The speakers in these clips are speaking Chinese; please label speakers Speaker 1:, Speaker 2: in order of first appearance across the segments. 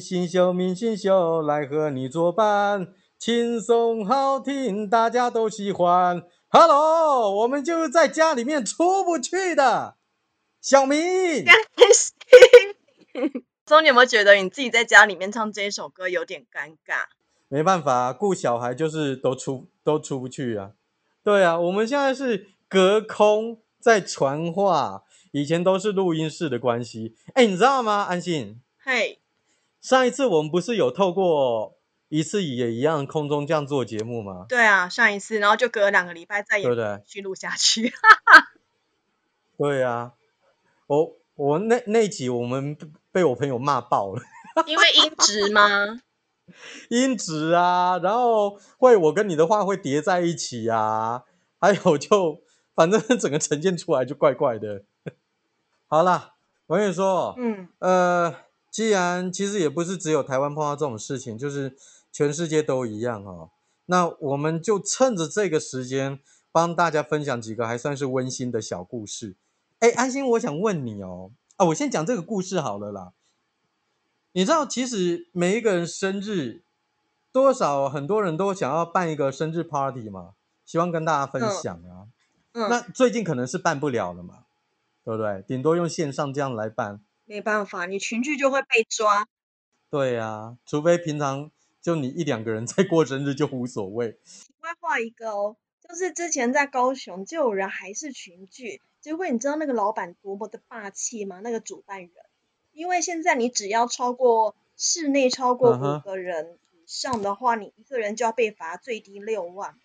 Speaker 1: 明星秀，明星秀，来和你作伴，轻松好听，大家都喜欢。Hello，我们就是在家里面出不去的小明。
Speaker 2: 中，你有没有觉得你自己在家里面唱这一首歌有点尴尬？
Speaker 1: 没办法，顾小孩就是都出都出不去啊。对啊，我们现在是隔空在传话，以前都是录音室的关系。哎，你知道吗？安心。
Speaker 2: 嘿，
Speaker 1: 上一次我们不是有透过一次也一样空中这样做节目吗？
Speaker 2: 对啊，上一次，然后就隔两个礼拜再也
Speaker 1: 对不对？
Speaker 2: 续录下去。
Speaker 1: 对啊，我我那那一集我们被我朋友骂爆了，
Speaker 2: 因为音质吗？
Speaker 1: 音质啊，然后会我跟你的话会叠在一起啊，还有就反正整个呈现出来就怪怪的。好啦，我跟你说，
Speaker 2: 嗯，
Speaker 1: 呃，既然其实也不是只有台湾碰到这种事情，就是全世界都一样哦。那我们就趁着这个时间，帮大家分享几个还算是温馨的小故事。哎，安心，我想问你哦，啊，我先讲这个故事好了啦。你知道，其实每一个人生日，多少很多人都想要办一个生日 party 嘛，希望跟大家分享啊。
Speaker 2: 嗯
Speaker 1: 那最近可能是办不了了嘛，对不对？顶多用线上这样来办。
Speaker 2: 没办法，你群聚就会被抓。
Speaker 1: 对呀、除非平常就你一两个人在过生日就无所谓。
Speaker 2: 外画一个哦，就是之前在高雄就有人还是群聚，结果你知道那个老板多么的霸气吗？那个主办人，因为现在你只要超过室内超过五个人以上的话，你一个人就要被罚最低六万。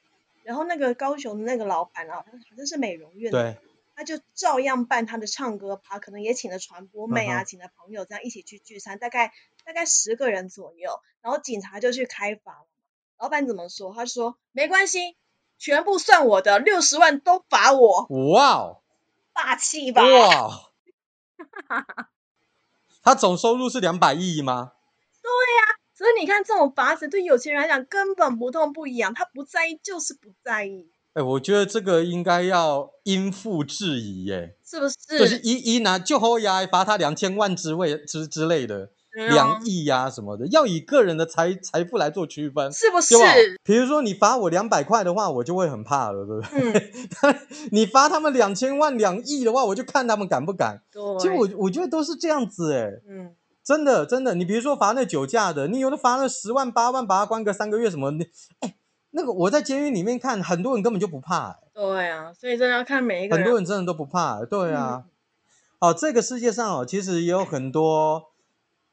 Speaker 2: 然后那个高雄的那个老板啊，好像是美容院的，
Speaker 1: 对，
Speaker 2: 他就照样办他的唱歌趴，可能也请了传播妹啊，请了朋友这样一起去聚餐，大概大概十个人左右，然后警察就去开罚了。老板怎么说？他说没关系，全部算我的，六十万都罚我，
Speaker 1: 哇哦，
Speaker 2: 霸气吧？
Speaker 1: 哇哦，他总收入是两百亿吗？
Speaker 2: 对呀所以你看，这种法子对有钱人来讲根本不痛不痒，他不在意就是不在意，
Speaker 1: 哎，我觉得这个应该要因父制宜耶，
Speaker 2: 是不是？
Speaker 1: 就是一一拿就后呀，罚他两千万之位之之类的，两亿呀、什么的，要以个人的财财富来做区分。
Speaker 2: 是不是
Speaker 1: 对？比如说你罚我两百块的话，我就会很怕了，对不对？
Speaker 2: 嗯，
Speaker 1: 你罚他们两千万、两亿的话，我就看他们敢不敢。
Speaker 2: 对。
Speaker 1: 其实我我觉得都是这样子，哎，
Speaker 2: 嗯，
Speaker 1: 真的真的。你比如说罚那酒驾的，你有的罚了十万、八万，把他关个三个月什么，你哎，那个我在监狱里面看，很多人根本就不怕，哎
Speaker 2: 对啊，所以真的要看每一个
Speaker 1: 很。多人真的都不怕，哎对啊。
Speaker 2: 嗯
Speaker 1: 哦，这个世界上哦，其实也有很多，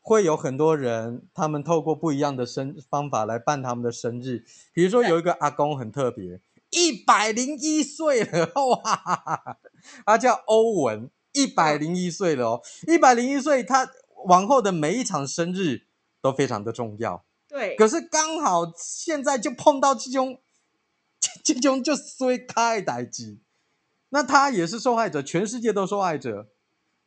Speaker 1: 会有很多人，他们透过不一样的生方法来办他们的生日。比如说有一个阿公很特别，一百零一岁了，哇，他叫欧文，一百零一岁了哦，一百零一岁，他往后的每一场生日都非常的重要。
Speaker 2: 对，
Speaker 1: 可是刚好现在就碰到这种 这种就衰开的代志，那他也是受害者，全世界都受害者，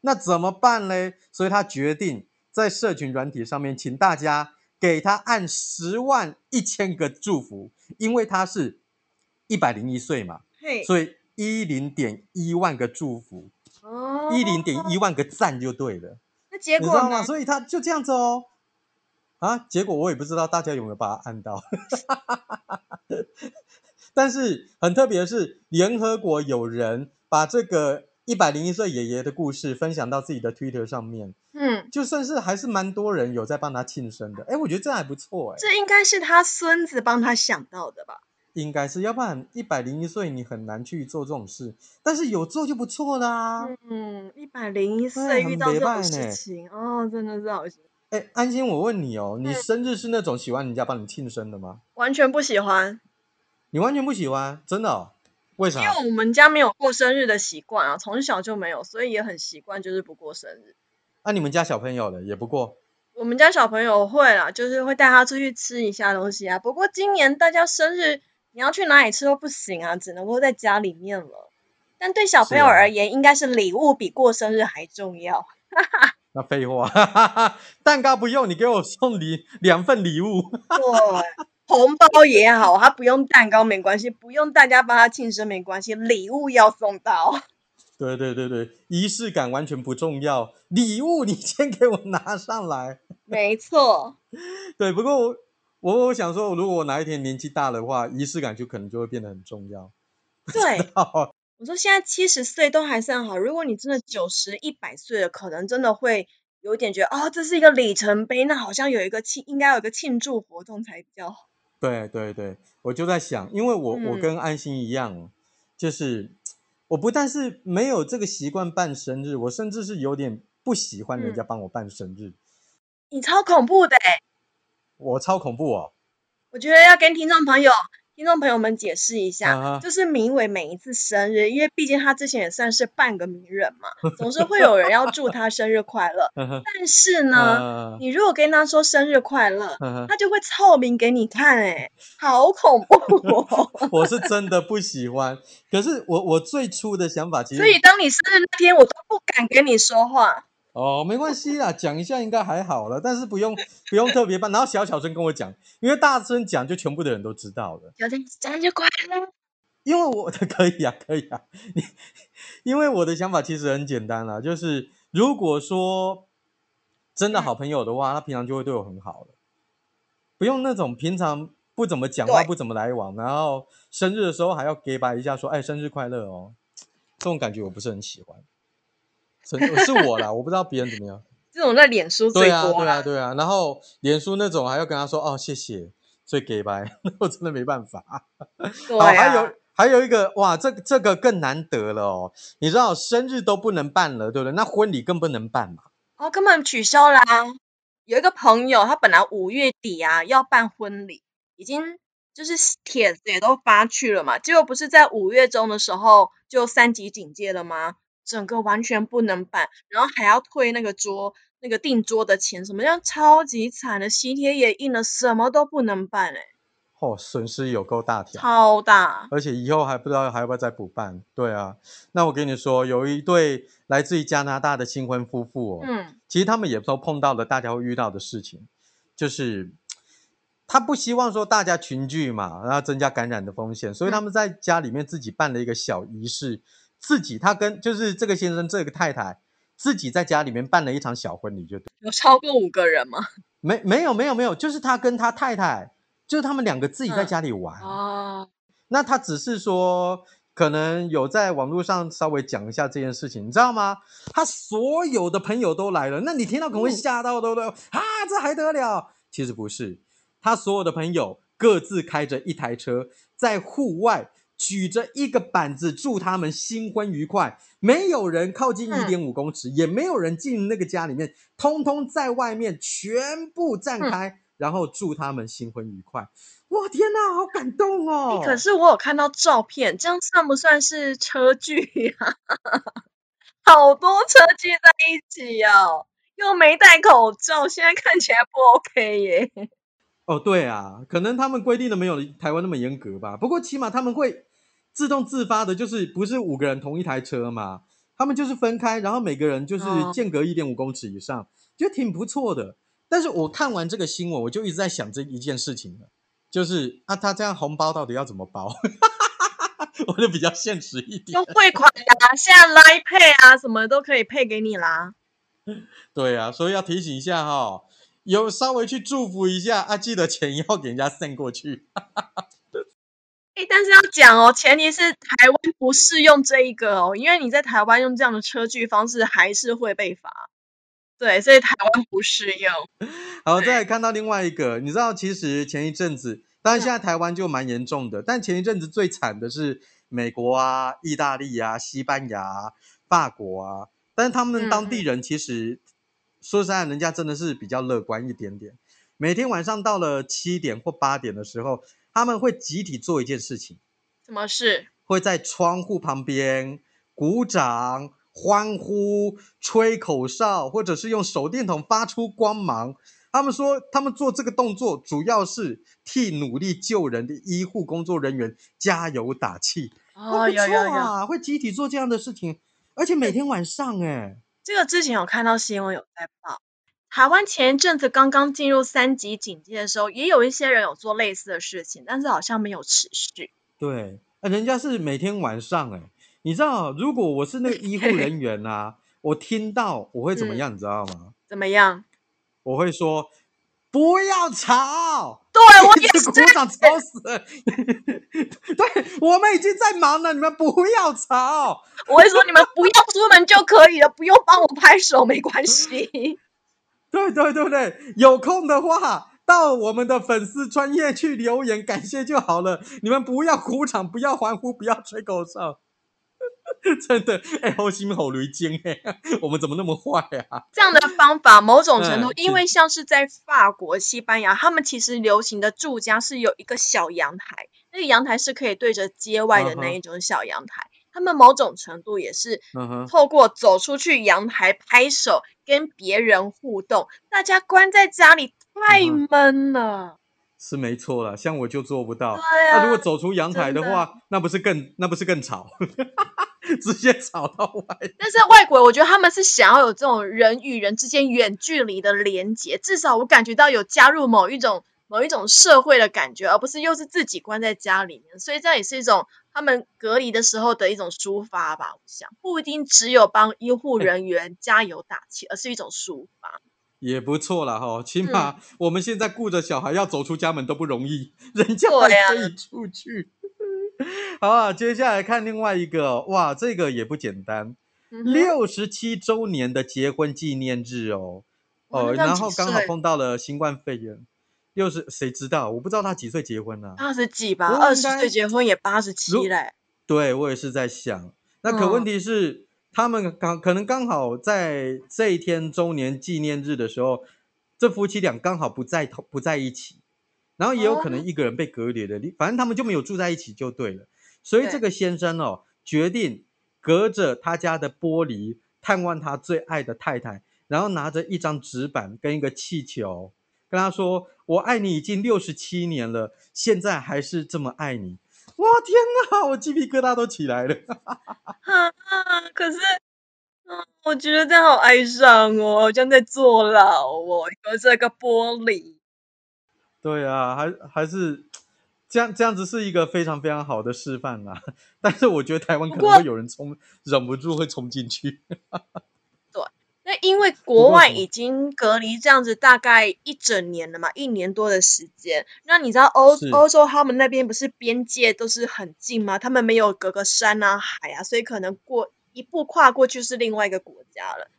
Speaker 1: 那怎么办嘞？所以他决定在社群软体上面，请大家给他按十万一千个祝福，因为他是一百零一岁嘛，
Speaker 2: 嘿，
Speaker 1: 所以一零点一万个祝福，
Speaker 2: 哦，
Speaker 1: 一零点一万个赞就对了。
Speaker 2: 那结果呢
Speaker 1: 你知道吗？？所以他就这样子哦。啊，结果我也不知道大家有没有把它按到，但是很特别的是，联合国有人把这个一百零一岁爷爷的故事分享到自己的 Twitter 上面，
Speaker 2: 嗯，
Speaker 1: 就算是还是蛮多人有在帮他庆生的。哎，我觉得这样还不错哎，
Speaker 2: 这应该是他孙子帮他想到的吧？
Speaker 1: 应该是，要不然一百零一岁你很难去做这种事，但是有做就不错啦。
Speaker 2: 嗯，一百零一
Speaker 1: 对
Speaker 2: 岁遇到这种事情，哦，真的是好心，
Speaker 1: 哎，安心，我问你哦，你
Speaker 2: 嗯
Speaker 1: 生日是那种喜欢人家帮你庆生的吗？
Speaker 2: 完全不喜欢，
Speaker 1: 你完全不喜欢，真的、哦？为啥
Speaker 2: 因？为我们家没有过生日的习惯啊，从小就没有，所以也很习惯就是不过生日。
Speaker 1: 那、你们家小朋友的也不过，
Speaker 2: 我们家小朋友会啦，就是会带他出去吃一下东西啊。不过今年大家生日，你要去哪里吃都不行啊，只能够在家里面了。但对小朋友而言，应该是礼物比过生日还重要。
Speaker 1: 那废话，哈哈哈，蛋糕不用，你给我送礼两份礼物。
Speaker 2: 对，红包也好，他不用蛋糕没关系，不用大家帮他庆生没关系，礼物要送到。
Speaker 1: 对对对对，仪式感完全不重要，礼物你先给我拿上来。
Speaker 2: 没错，
Speaker 1: 对，不过我我我想说，如果我哪一天年纪大的话，仪式感就可能就会变得很重要。
Speaker 2: 对，我说现在七十岁都还算好，如果你真的九十一百岁了，可能真的会有点觉得，哦，这是一个里程碑，那好像有一个庆，应该有一个庆祝活动才比较好。
Speaker 1: 对对对，我就在想，因为我、
Speaker 2: 嗯
Speaker 1: 我跟安心一样，就是我不但是没有这个习惯办生日，我甚至是有点不喜欢人家
Speaker 2: 嗯
Speaker 1: 帮我办生日，
Speaker 2: 你超恐怖的欸
Speaker 1: 我超恐怖哦。
Speaker 2: 我觉得要跟听众朋友、听众朋友们解释一下，
Speaker 1: 啊
Speaker 2: 就是明伟每一次生日，因为毕竟他之前也算是半个名人嘛，总是会有人要祝他生日快乐。但是呢，
Speaker 1: 呃
Speaker 2: 你如果跟他说生日快乐，他就会凑名给你看、欸，好恐怖哦！
Speaker 1: 我是真的不喜欢。可是我我最初的想法其实
Speaker 2: 所以当你生日那天，我都不敢跟你说话。
Speaker 1: 哦，没关系啦，讲一下应该还好了，但是不用不用特别办，然后小小声跟我讲，因为大声讲就全部的人都知道了。
Speaker 2: 有点生日快乐，
Speaker 1: 因为我的 可以啊，可以啊，你因为我的想法其实很简单啦，就是如果说真的好朋友的话，他平常就会对我很好了，不用那种平常不怎么讲话、不怎么来往，然后生日的时候还要给白一下说，哎，生日快乐哦，这种感觉我不是很喜欢。真是我啦，我不知道别人怎么样。
Speaker 2: 这种在脸书最
Speaker 1: 对啊。对啊，对啊。然后脸书那种还要跟他说哦，谢谢，最给白，那我真的没办法。
Speaker 2: 对啊，
Speaker 1: 还有还有一个哇，这这个更难得了哦。你知道生日都不能办了，对不对？那婚礼更不能办嘛。
Speaker 2: 哦，根本取消啦、有一个朋友，他本来五月底啊要办婚礼，已经就是帖子也都发去了嘛，结果不是在五月中的时候就三级警戒了吗？整个完全不能办，然后还要退那个桌那个订桌的钱，什么样超级惨的，喜帖也印了，什么都不能办哎、
Speaker 1: 哦，损失有够大条，
Speaker 2: 超大。
Speaker 1: 而且以后还不知道还要不要再补办。对啊，那我跟你说，有一对来自于加拿大的新婚夫妇哦，
Speaker 2: 嗯，
Speaker 1: 其实他们也都碰到了大家会遇到的事情，就是他不希望说大家群聚嘛，然后增加感染的风险，所以他们在家里面自己办了一个小仪式，自己他跟就是这个先生这个太太自己在家里面办了一场小婚礼，就对，
Speaker 2: 有超过五个人吗？
Speaker 1: 没没有没有没有，就是他跟他太太，就是他们两个自己在
Speaker 2: 嗯
Speaker 1: 家里玩，
Speaker 2: 哦，
Speaker 1: 那他只是说，可能有在网络上稍微讲一下这件事情，你知道吗？他所有的朋友都来了，那你听到可能会吓到，对不对？啊，这还得了？其实不是，他所有的朋友各自开着一台车，在户外举着一个板子，祝他们新婚愉快。没有人靠近一
Speaker 2: 嗯
Speaker 1: 点五公尺，也没有人进那个家里面，通通在外面全部站
Speaker 2: 嗯
Speaker 1: 开，然后祝他们新婚愉快。哇，天哪，好感动哦！
Speaker 2: 欸可是我有看到照片，这样算不算是车距呀、好多车聚在一起哦，又没戴口罩，现在看起来不 OK 耶。
Speaker 1: 哦，对啊，可能他们规定的没有台湾那么严格吧。不过起码他们会自动自发的，就是不是五个人同一台车嘛，他们就是分开，然后每个人就是
Speaker 2: 哦
Speaker 1: 间隔一点五公尺以上，觉得挺不错的。但是我看完这个新闻，我就一直在想这一件事情了，就是啊，他这样红包到底要怎么包？我就比较现实一点
Speaker 2: 用。汇款啊，现在 Line Pay 啊，什么都可以配给你啦。
Speaker 1: 对啊，所以要提醒一下哈、有稍微去祝福一下啊，记得钱要给人家 send 过去。
Speaker 2: 哎，但是要讲哦，前提是台湾不适用这一个哦，因为你在台湾用这样的车距方式还是会被罚。对，所以台湾不适用。
Speaker 1: 好，再来看到另外一个，你知道，其实前一阵子，当然
Speaker 2: 嗯
Speaker 1: 现在台湾就蛮严重的，但前一阵子最惨的是美国啊、意大利啊、西班牙、啊、法国啊，但是他们
Speaker 2: 嗯
Speaker 1: 当地人其实、说实在，人家真的是比较乐观一点点。每天晚上到了七点或八点的时候，他们会集体做一件事情，
Speaker 2: 什么事？
Speaker 1: 会在窗户旁边鼓掌、欢呼、吹口哨，或者是用手电筒发出光芒。他们说，他们做这个动作主要是替努力救人的医护工作人员加油打气。
Speaker 2: 哦，
Speaker 1: 不错
Speaker 2: 有有有，
Speaker 1: 啊，会集体做这样的事情，而且每天晚上哎，
Speaker 2: 这个之前有看到新闻有在报。台湾前一阵子刚刚进入三级警戒的时候，也有一些人有做类似的事情，但是好像没有持续。
Speaker 1: 对，呃人家是每天晚上哎，你知道，如果我是那个医护 人员啊，我听到我会怎么样，你知道吗？
Speaker 2: 怎么样？
Speaker 1: 我会说不要吵，
Speaker 2: 对 我也是
Speaker 1: 鼓掌吵死了。对，我们已经在忙了，你们不要吵。
Speaker 2: 我会说你们不要出门就可以了，不用帮我拍手，没关系。
Speaker 1: 对对对对，有空的话到我们的粉丝专业去留言感谢就好了。你们不要鼓掌，不要欢呼，不要吹口哨。真的，哎、好心好雷精哎，我们怎么那么坏啊？
Speaker 2: 这样的方法，某种程度
Speaker 1: 嗯，
Speaker 2: 因为像是在法国、西班牙，他们其实流行的住家是有一个小阳台，那个阳台是可以对着街外的那一种小阳台。他们某种程度也是透过走出去阳台拍手，跟别人互动。大家关在家里太
Speaker 1: 嗯
Speaker 2: 闷了，
Speaker 1: 是没错了，像我就做不到。
Speaker 2: 对
Speaker 1: 那、
Speaker 2: 啊
Speaker 1: 如果走出阳台的话，那不是更那不是更吵，直接吵到外。
Speaker 2: 但是外国，我觉得他们是想要有这种人与人之间远距离的连接，至少我感觉到有加入某一种某一种社会的感觉，而不是又是自己关在家里面。所以这样也是一种他们隔离的时候的一种抒发吧。我想不一定只有帮医护人员加油打气，而是一种抒发。
Speaker 1: 也不错了哈，起
Speaker 2: 嗯
Speaker 1: 码我们现在顾着小孩要走出家门都不容易，人家还可以出去。好啊，接下来看另外一个，哇，这个也不简单，六十七周年的结婚纪念日哦，哦，然后刚好碰到了新冠肺炎，又是谁知道？我不知道他几岁结婚呢、
Speaker 2: 二十几吧，二十岁结婚也八十七嘞。
Speaker 1: 对我也是在想，那可问
Speaker 2: 嗯
Speaker 1: 题是，他们刚可能刚好在这一天周年纪念日的时候，这夫妻俩刚好不在同不在一起，然后也有可能
Speaker 2: 哦
Speaker 1: 一个人被隔离了，反正他们就没有住在一起就对了。所以
Speaker 2: 对
Speaker 1: 这个先生哦，决定隔着他家的玻璃探望他最爱的太太，然后拿着一张纸板跟一个气球，跟他说：“我爱你已经六十七年了，现在还是这么爱你。”哇天哪，我鸡皮疙瘩都起来了。
Speaker 2: 啊，可是，嗯，我觉得这样好哀伤哦，好像在坐牢哦，隔着个玻璃。
Speaker 1: 对啊，还还是这样，这样子是一个非常非常好的示范啦。但是我觉得台湾可能会有人冲，忍不住会冲进去。
Speaker 2: 对那因为国外已经隔离这样子大概一整年了嘛，一年多的时间。那你知道欧欧洲他们那边不是边界都是很近吗？他们没有隔个山啊海啊，所以可能过一步跨过去是另外一个国家了。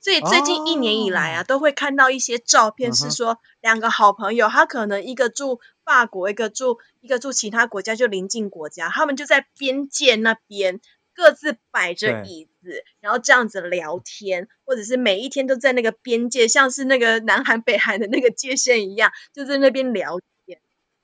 Speaker 2: 所以最近一年以来啊，
Speaker 1: 哦
Speaker 2: 都会看到一些照片，是说两个好朋友，他可能一个住法国，一个住一个住其他国家，就邻近国家，他们就在边界那边各自摆着椅子，然后这样子聊天，或者是每一天都在那个边界，像是那个南韩北韩的那个界限一样，就在那边聊天。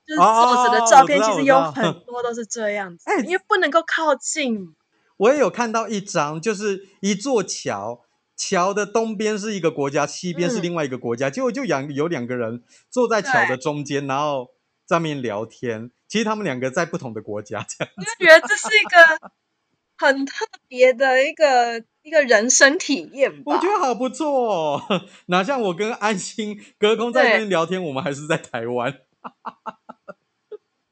Speaker 2: 就是作者的
Speaker 1: 哦
Speaker 2: 照片，其实有很多都是这样子，
Speaker 1: 哎
Speaker 2: 因为不能够靠近。
Speaker 1: 我也有看到一张，就是一座桥，桥的东边是一个国家，西边是
Speaker 2: 嗯
Speaker 1: 另外一个国家，结果就两有两个人坐在桥的中间，然后在那边聊天。其实他们两个在不同的国家，这样。
Speaker 2: 我就觉得这是一个很特别的一个一个人生体验吧。
Speaker 1: 我觉得好不错哦，哪像我跟安心隔空在那边聊天，我们还是在台湾。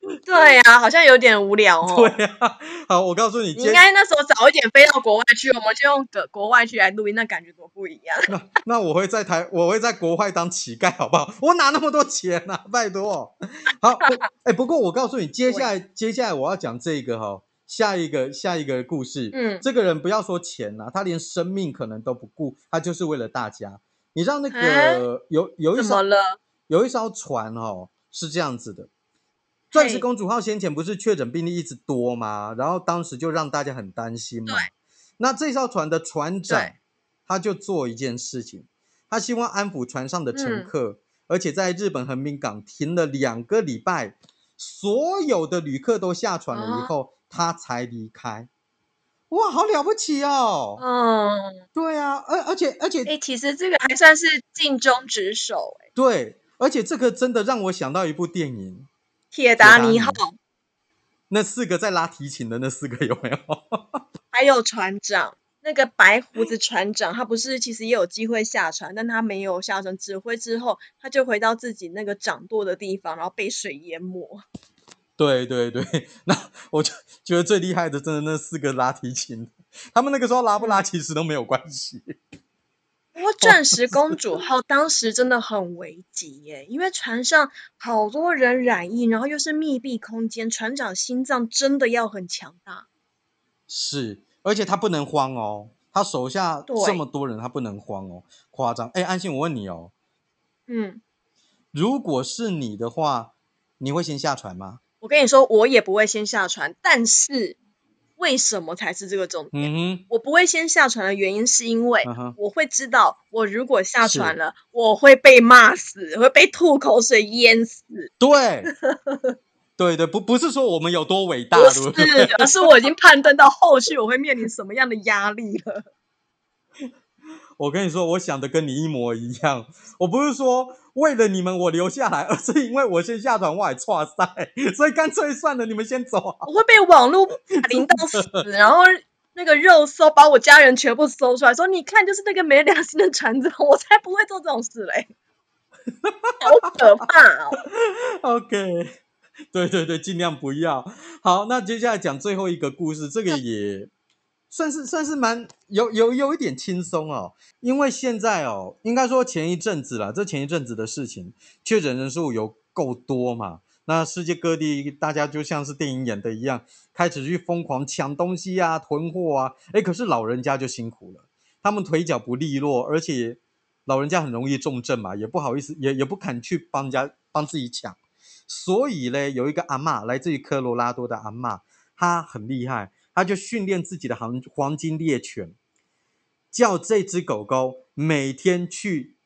Speaker 2: 对呀、好像有点无聊哦。
Speaker 1: 对啊，好，我告诉你，
Speaker 2: 你应该那时候早一点飞到国外去，我们就用个国外去来录音，那感觉多不一样。
Speaker 1: 那那我会在台，我会在国外当乞丐，好不好？我哪那么多钱啊？拜托。好，不哎、不过我告诉你，接下来接下来我要讲这个哈、下一个下一个故事。
Speaker 2: 嗯
Speaker 1: 这个人不要说钱啦、他连生命可能都不顾，他就是为了大家。你知道那
Speaker 2: 啊
Speaker 1: 个、有有一艘
Speaker 2: 了？
Speaker 1: 有一艘船哦，是这样子的。钻石公主号先前不是确诊病例一直多吗？然后当时就让大家很担心嘛
Speaker 2: 对。
Speaker 1: 那这艘船的船长他就做一件事情，他希望安抚船上的乘
Speaker 2: 嗯
Speaker 1: 客，而且在日本横滨港停了两个礼拜，所有的旅客都下船了以
Speaker 2: 啊
Speaker 1: 后，他才离开。哇，好了不起哦！
Speaker 2: 嗯，
Speaker 1: 对啊，而而且而且
Speaker 2: 哎、其实这个还算是尽忠职守、哎，
Speaker 1: 对，而且这个真的让我想到一部电影，
Speaker 2: 铁达
Speaker 1: 尼
Speaker 2: 号
Speaker 1: 那四个在拉提琴的那四个有没有？
Speaker 2: 还有船长。那个白胡子船长，他不是其实也有机会下船，但他没有下船，指挥之后，他就回到自己那个掌舵的地方，然后被水淹没。
Speaker 1: 对对对，那我就觉得最厉害的，真的那四个拉提琴，他们那个时候拉不拉其实都没有关系。
Speaker 2: 不过钻石公主号当时真的很危急耶，因为船上好多人染疫，然后又是密闭空间，船长心脏真的要很强大。
Speaker 1: 是，而且他不能慌哦，他手下这么多人，他不能慌哦，夸张。哎，安心，我问你哦，
Speaker 2: 嗯，
Speaker 1: 如果是你的话，你会先下船吗？
Speaker 2: 我跟你说，我也不会先下船，但是为什么才是这个重点？
Speaker 1: 嗯，
Speaker 2: 我不会先下船的原因是因为我会知道，我如果下船了，我会被骂死，会被吐口水淹死。
Speaker 1: 对，对对，不不是说我们有多伟大，
Speaker 2: 不？是，而是我已经判断到后续我会面临什么样的压力了。
Speaker 1: 我跟你说，我想的跟你一模一样。我不是说为了你们我留下来，而是因为我先下船，我还差赛，所以干脆算了，你们先走好。
Speaker 2: 我会被网络霸凌到死，然后那个肉搜把我家人全部搜出来，说你看就是那个没良心的船长，我才不会做这种事嘞，好可怕哦
Speaker 1: ！OK，对对对，尽量不要。好，那接下来讲最后一个故事，这个也算是算是蛮有有有一点轻松哦，因为现在哦，应该说前一阵子啦，这前一阵子的事情，确诊人数有够多嘛。那世界各地大家就像是电影演的一样，开始去疯狂抢东西啊、囤货啊。哎，可是老人家就辛苦了，他们腿脚不利落，而且老人家很容易重症嘛，也不好意思，也也不敢去帮家帮自己抢。所以呢，有一个阿嬷，来自于科罗拉多的阿嬷，她很厉害，她就训练自己的黄黄金猎犬，叫这只狗狗每天去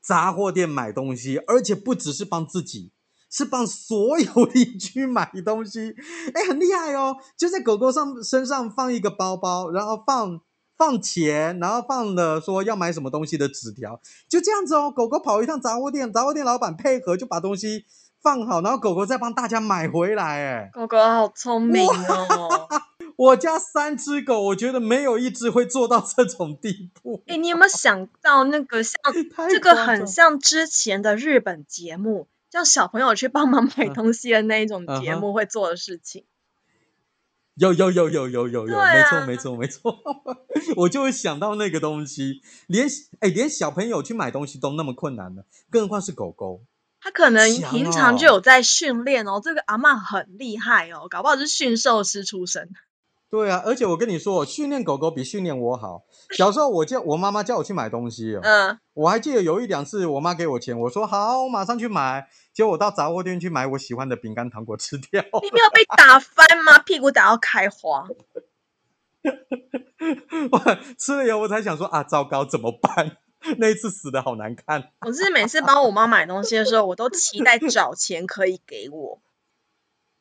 Speaker 1: 杂货店买东西，而且不只是帮自己，是帮所有邻居买东西。哎，很厉害哦！就在狗狗上身上放一个包包，然后放放钱，然后放了说要买什么东西的纸条，就这样子哦。狗狗跑一趟杂货店，杂货店老板配合就把东西放好，然后狗狗再帮大家买回来。哎，
Speaker 2: 狗狗好聪明哦！
Speaker 1: 我家三只狗，我觉得没有一只会做到这种地步。
Speaker 2: 哎，你有没有想到那个像
Speaker 1: 太
Speaker 2: 这个很像之前的日本节目，叫小朋友去帮忙买
Speaker 1: 嗯
Speaker 2: 东西的那一种节目会做的事情。
Speaker 1: 有有有有有有有，没错没错没错，我就会想到那个东西，连哎连小朋友去买东西都那么困难了，更何况是狗狗。
Speaker 2: 他可能平常就
Speaker 1: 哦
Speaker 2: 有在训练哦，这个阿嬷很厉害哦，搞不好是驯兽师出身。
Speaker 1: 对啊，而且我跟你说，训练狗狗比训练我好。小时候我叫我妈妈叫我去买东西哦，
Speaker 2: 嗯，
Speaker 1: 我还记得有一两次我妈给我钱，我说好，我马上去买。结果我到杂货店去买我喜欢的饼干糖果吃掉。
Speaker 2: 你没有被打翻吗？屁股打到开花。
Speaker 1: 我吃了以后我才想说啊，糟糕，怎么办？那一次死的好难看。
Speaker 2: 我是每次帮我妈买东西的时候，我都期待找钱可以给我，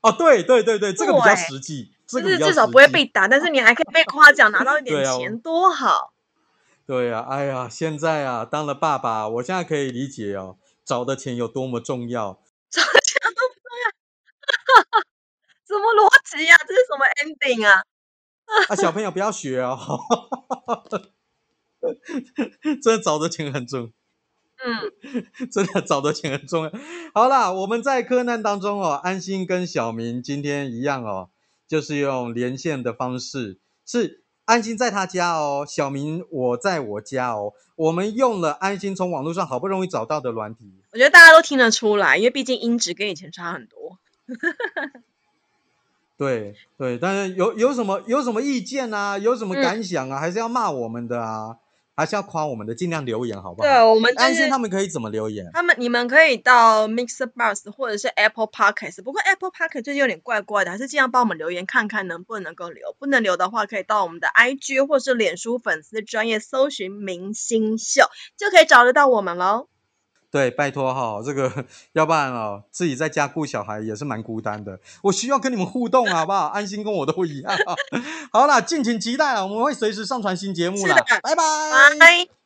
Speaker 1: 哦，对对对对，这个比较
Speaker 2: 对
Speaker 1: 实际，这
Speaker 2: 就是至少不会被打，但是你还可以被夸奖，拿到一点钱，多好。
Speaker 1: 对呀、哎呀，现在啊，当了爸爸，我现在可以理解哦，找的钱有多么重要。
Speaker 2: 找的钱都不重要，什么逻辑呀、这是什么 ending 啊？
Speaker 1: 啊，小朋友不要学哦，真的找的钱很重，
Speaker 2: 嗯，
Speaker 1: 真的找的钱很重要。好啦，我们在柯南当中哦，安心跟小明今天一样哦，就是用连线的方式，是安心在他家哦，小明我在我家哦，我们用了安心从网络上好不容易找到的软体。
Speaker 2: 我觉得大家都听得出来，因为毕竟音质跟以前差很多。
Speaker 1: 对对，但是有有什么有什么意见啊，有什么
Speaker 2: 嗯
Speaker 1: 感想啊，还是要骂我们的啊，还是要夸我们的，尽量留言好不好？
Speaker 2: 对，我们就
Speaker 1: 安心
Speaker 2: 是
Speaker 1: 他们可以怎么留言？
Speaker 2: 他们，你们可以到 Mixer Bus 或者是 Apple Podcast，不过 Apple Podcast 最近有点怪怪的，还是尽量帮我们留言看看能不能够留。不能留的话，可以到我们的 IG 或是脸书粉丝专业搜寻“明星秀”，就可以找得到我们喽。
Speaker 1: 对，拜托哈，这个要不然哦，自己在家顾小孩也是蛮孤单的。我需要跟你们互动，好不好？安心跟我都一样。好啦，敬请期待啊，我们会随时上传新节目啦拜。
Speaker 2: 拜。